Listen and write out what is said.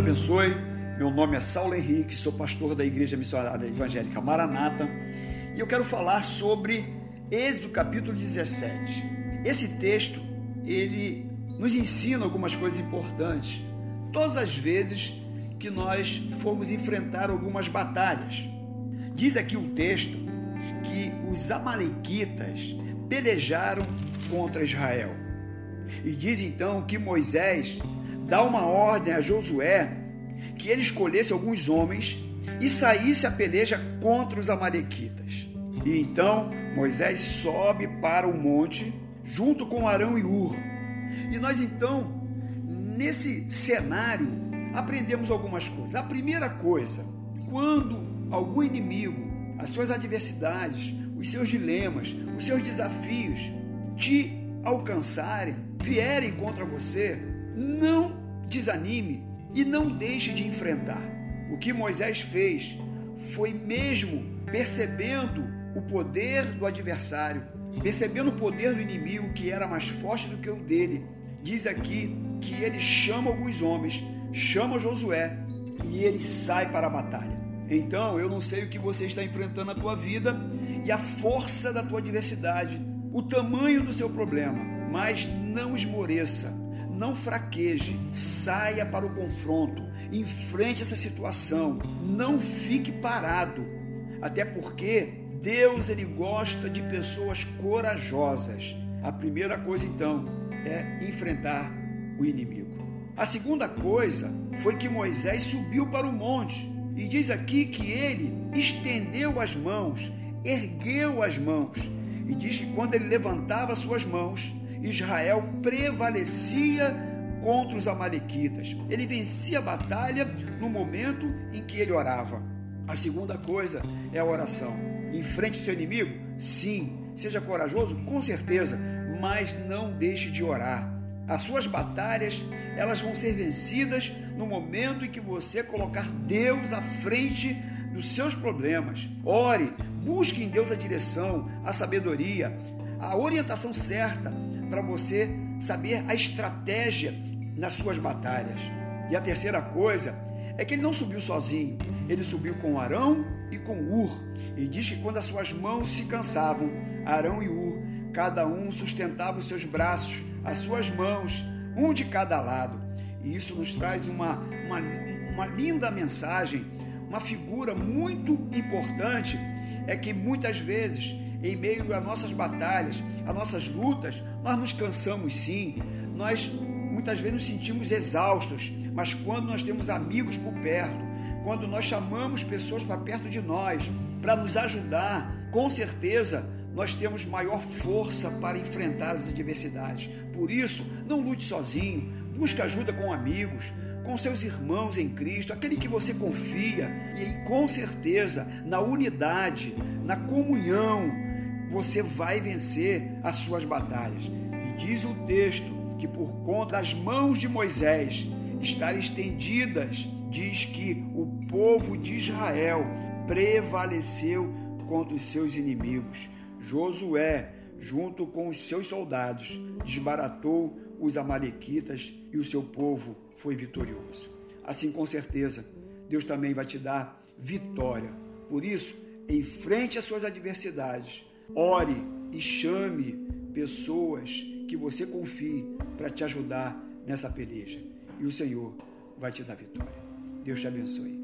abençoe. Meu nome é Saulo Henrique, sou pastor da Igreja Missionária Evangélica Maranata e eu quero falar sobre Êxodo capítulo 17. Esse texto, ele nos ensina algumas coisas importantes. Todas as vezes que nós formos enfrentar algumas batalhas. Diz aqui o texto que os amalequitas pelejaram contra Israel. E diz então que Moisés dá uma ordem a Josué que ele escolhesse alguns homens e saísse a peleja contra os amalequitas. E então Moisés sobe para o monte junto com Arão e Ur. E nós então, nesse cenário, aprendemos algumas coisas. A primeira coisa, quando algum inimigo, as suas adversidades, os seus dilemas, os seus desafios te alcançarem, vierem contra você, não desanime e não deixe de enfrentar. O que Moisés fez foi mesmo percebendo o poder do adversário, percebendo o poder do inimigo que era mais forte do que o dele. Diz aqui que ele chama alguns homens, chama Josué e ele sai para a batalha. Então, eu não sei o que você está enfrentando na tua vida e a força da tua adversidade, o tamanho do seu problema, mas não esmoreça não fraqueje, saia para o confronto, enfrente essa situação, não fique parado. Até porque Deus ele gosta de pessoas corajosas. A primeira coisa então é enfrentar o inimigo. A segunda coisa foi que Moisés subiu para o monte e diz aqui que ele estendeu as mãos, ergueu as mãos e diz que quando ele levantava suas mãos, Israel prevalecia contra os Amalequitas. Ele vencia a batalha no momento em que ele orava. A segunda coisa é a oração. Enfrente o seu inimigo? Sim. Seja corajoso? Com certeza. Mas não deixe de orar. As suas batalhas, elas vão ser vencidas no momento em que você colocar Deus à frente dos seus problemas. Ore, busque em Deus a direção, a sabedoria, a orientação certa para você saber a estratégia nas suas batalhas. E a terceira coisa é que ele não subiu sozinho, ele subiu com Arão e com Ur. E diz que quando as suas mãos se cansavam, Arão e Ur, cada um sustentava os seus braços, as suas mãos, um de cada lado. E isso nos traz uma, uma, uma linda mensagem, uma figura muito importante, é que muitas vezes em meio às nossas batalhas, às nossas lutas, nós nos cansamos sim, nós muitas vezes nos sentimos exaustos, mas quando nós temos amigos por perto, quando nós chamamos pessoas para perto de nós para nos ajudar, com certeza nós temos maior força para enfrentar as adversidades. Por isso, não lute sozinho, busque ajuda com amigos, com seus irmãos em Cristo, aquele que você confia, e com certeza, na unidade, na comunhão, você vai vencer as suas batalhas. E diz o texto que por conta das mãos de Moisés estarem estendidas, diz que o povo de Israel prevaleceu contra os seus inimigos. Josué, junto com os seus soldados, desbaratou os amalequitas e o seu povo foi vitorioso. Assim, com certeza, Deus também vai te dar vitória. Por isso, enfrente as suas adversidades Ore e chame pessoas que você confie para te ajudar nessa peleja. E o Senhor vai te dar vitória. Deus te abençoe.